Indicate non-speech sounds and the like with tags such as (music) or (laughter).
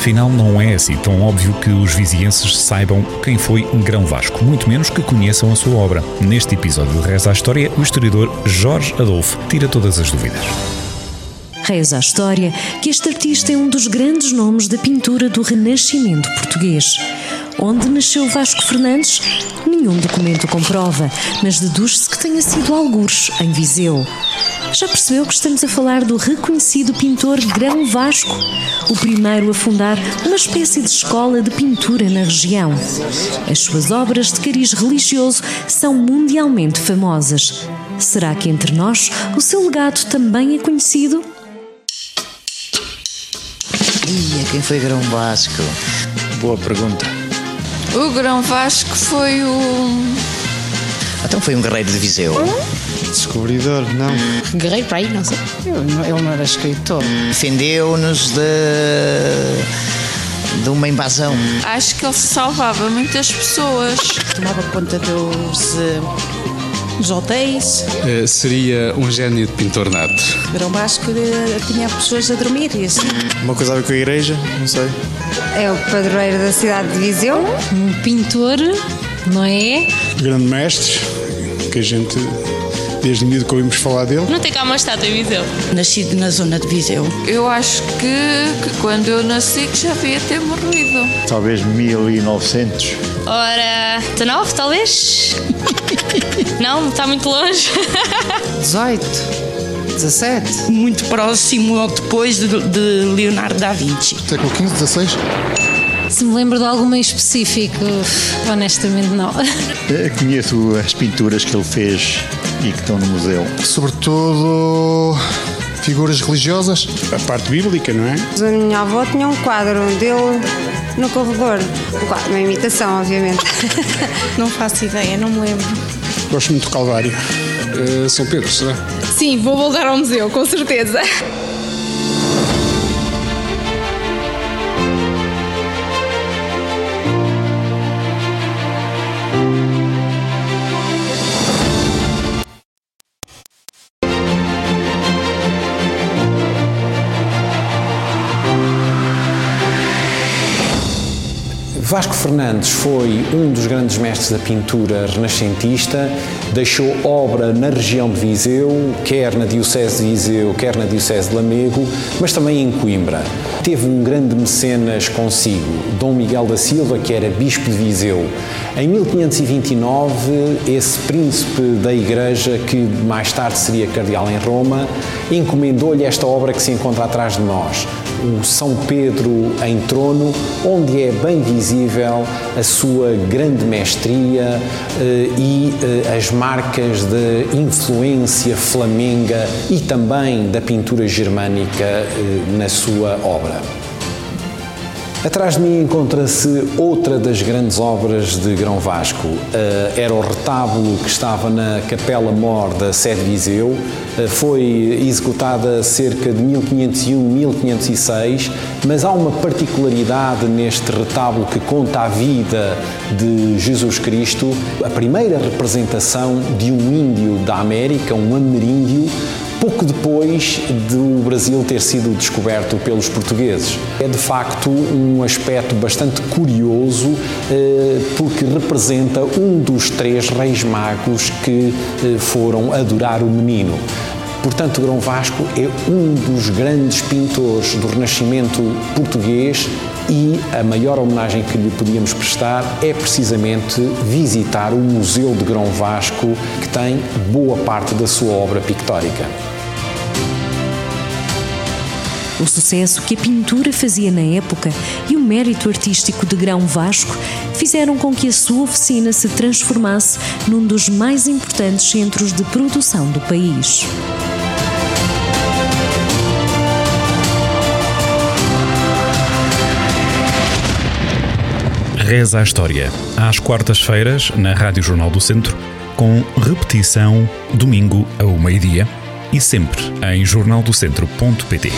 Afinal, não é assim tão óbvio que os vizienses saibam quem foi Grão Vasco, muito menos que conheçam a sua obra. Neste episódio de Reza à História, o historiador Jorge Adolfo tira todas as dúvidas. Reza à história que este artista é um dos grandes nomes da pintura do Renascimento português. Onde nasceu Vasco Fernandes? Nenhum documento comprova, mas deduz-se que tenha sido algures, em Viseu. Já percebeu que estamos a falar do reconhecido pintor Grão Vasco, o primeiro a fundar uma espécie de escola de pintura na região. As suas obras de cariz religioso são mundialmente famosas. Será que entre nós o seu legado também é conhecido? Ia, quem foi Grão Vasco? Boa pergunta. O Grão Vasco foi o. Então foi um guerreiro de Viseu. Descobridor, não. Guerreiro para aí, não sei. Ele não era escritor. Defendeu-nos de. de uma invasão. Acho que ele salvava muitas pessoas. Tomava conta dos, eh, dos hotéis. Eh, seria um gênio de pintor nato. Grão Vasco eh, tinha pessoas a dormir e assim. Uma coisa a ver com a igreja, não sei. É o padroeiro da cidade de Viseu. Um pintor, não é? Grande mestre, que a gente, desde miúdo que ouvimos falar dele. Não tem cá uma estátua em Viseu. Nascido na zona de Viseu. Eu acho que, que quando eu nasci que já devia ter morrido. Talvez 1900. Ora, 19 talvez? (laughs) não, está muito longe. (laughs) 18, 17. Muito próximo ou depois de, de Leonardo da Vinci. Século XV, XVI? Se me lembro de alguma em específico, honestamente não. (laughs) Eh, Conheço as pinturas que ele fez e que estão no museu. Sobretudo figuras religiosas. A parte bíblica, não é? A minha avó tinha um quadro dele no corredor. Um quadro, uma imitação, obviamente. (laughs) Não faço ideia, não me lembro. Gosto muito do Calvário. Eh, São Pedro, será? Sim, vou voltar ao museu, com certeza. Vasco Fernandes foi um dos grandes mestres da pintura renascentista, deixou obra na região de Viseu, quer na Diocese de Viseu, quer na Diocese de Lamego, mas também em Coimbra. Teve um grande mecenas consigo, Dom Miguel da Silva, que era bispo de Viseu. Em 1529, esse príncipe da Igreja, que mais tarde seria cardeal em Roma, encomendou-lhe esta obra que se encontra atrás de nós, o São Pedro em trono, onde é bem visível a sua grande mestria eh, e eh, as marcas de influência flamenga e também da pintura germânica eh, na sua obra. Atrás de mim encontra-se outra das grandes obras de Grão Vasco. Era o retábulo que estava na Capela Mor da Sede Viseu. Uh, foi executada cerca de 1501-1506, mas há uma particularidade neste retábulo que conta a vida de Jesus Cristo. A primeira representação de um índio da América, um ameríndio, pouco depois do Brasil ter sido descoberto pelos portugueses. É de facto um aspecto bastante curioso eh, porque representa um dos três reis magos que eh, foram adorar o menino. Portanto, Grão Vasco é um dos grandes pintores do Renascimento português e a maior homenagem que lhe podíamos prestar é precisamente visitar o Museu de Grão Vasco, que tem boa parte da sua obra pictórica. O sucesso que a pintura fazia na época e o mérito artístico de Grão Vasco fizeram com que a sua oficina se transformasse num dos mais importantes centros de produção do país. Reza a História, às quartas-feiras, na Rádio Jornal do Centro, com repetição domingo ao meio-dia e sempre em jornaldocentro.pt.